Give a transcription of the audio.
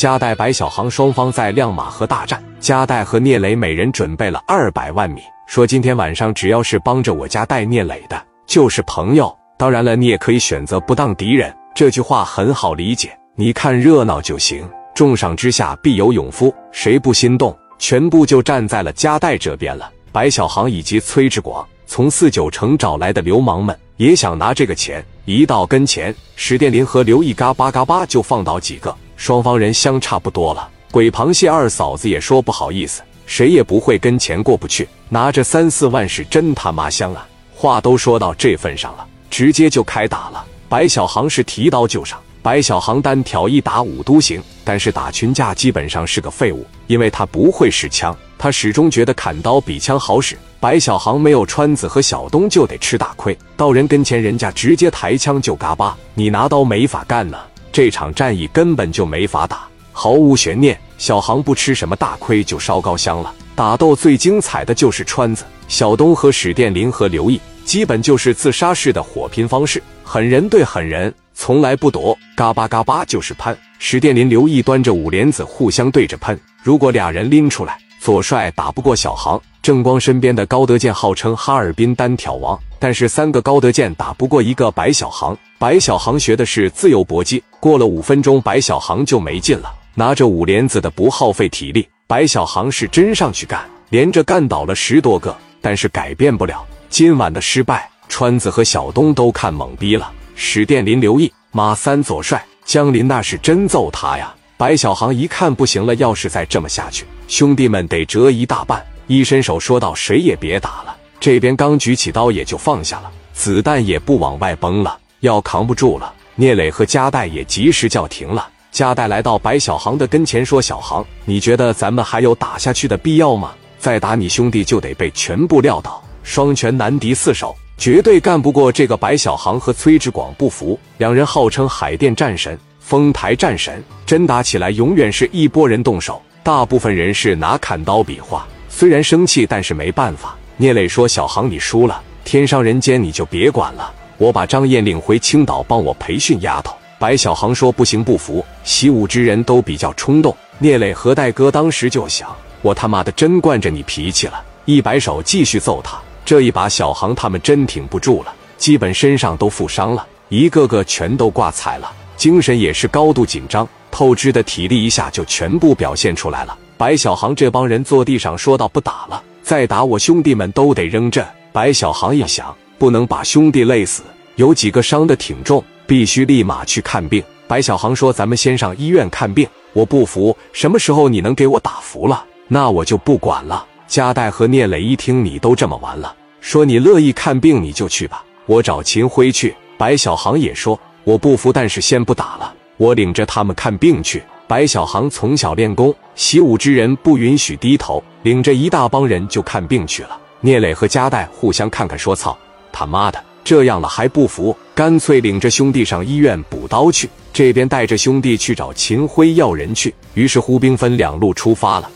加代、白小航双方在亮马河大战。加代和聂磊每人准备了二百万米，说今天晚上只要是帮着我家带聂磊的，就是朋友。当然了，你也可以选择不当敌人。这句话很好理解，你看热闹就行。重赏之下必有勇夫，谁不心动？全部就站在了加代这边了。白小航以及崔志广从四九城找来的流氓们也想拿这个钱。一到跟前，史殿林和刘毅嘎巴嘎巴就放倒几个，双方人相差不多了。鬼螃蟹二嫂子也说不好意思，谁也不会跟钱过不去。拿着三四万是真他妈香啊！话都说到这份上了。直接就开打了，白小航是提刀就上，白小航单挑一打五都行，但是打群架基本上是个废物，因为他不会使枪，他始终觉得砍刀比枪好使。白小航没有川子和小东就得吃大亏，到人跟前人家直接抬枪就嘎巴，你拿刀没法干呢，这场战役根本就没法打，毫无悬念，小航不吃什么大亏就烧高香了。打斗最精彩的就是川子、小东和史殿林和刘毅。基本就是自杀式的火拼方式，狠人对狠人，从来不躲，嘎巴嘎巴就是喷。史殿林、刘毅端着五莲子互相对着喷，如果俩人拎出来，左帅打不过小航。郑光身边的高德健号称哈尔滨单挑王，但是三个高德健打不过一个白小航。白小航学的是自由搏击，过了五分钟，白小航就没劲了。拿着五连子的不耗费体力，白小航是真上去干，连着干倒了十多个，但是改变不了。今晚的失败，川子和小东都看懵逼了。史殿林、刘毅、马三左帅、江林那是真揍他呀！白小航一看不行了，要是再这么下去，兄弟们得折一大半。一伸手说道：“谁也别打了。”这边刚举起刀，也就放下了，子弹也不往外崩了，要扛不住了。聂磊和加代也及时叫停了。加代来到白小航的跟前说：“小航，你觉得咱们还有打下去的必要吗？再打你兄弟就得被全部撂倒。”双拳难敌四手，绝对干不过这个白小航和崔志广。不服，两人号称海淀战神、丰台战神，真打起来永远是一拨人动手，大部分人是拿砍刀比划。虽然生气，但是没办法。聂磊说：“小航，你输了，天上人间你就别管了，我把张燕领回青岛，帮我培训丫头。”白小航说：“不行，不服。习武之人都比较冲动。”聂磊和戴哥当时就想：“我他妈的真惯着你脾气了。”一摆手，继续揍他。这一把小航他们真挺不住了，基本身上都负伤了，一个个全都挂彩了，精神也是高度紧张，透支的体力一下就全部表现出来了。白小航这帮人坐地上说道：“不打了，再打我兄弟们都得扔这。”白小航一想，不能把兄弟累死，有几个伤的挺重，必须立马去看病。白小航说：“咱们先上医院看病，我不服，什么时候你能给我打服了，那我就不管了。”加代和聂磊一听你都这么完了，说你乐意看病你就去吧，我找秦辉去。白小航也说我不服，但是先不打了，我领着他们看病去。白小航从小练功，习武之人不允许低头，领着一大帮人就看病去了。聂磊和加代互相看看，说操他妈的，这样了还不服，干脆领着兄弟上医院补刀去。这边带着兄弟去找秦辉要人去，于是呼兵分两路出发了。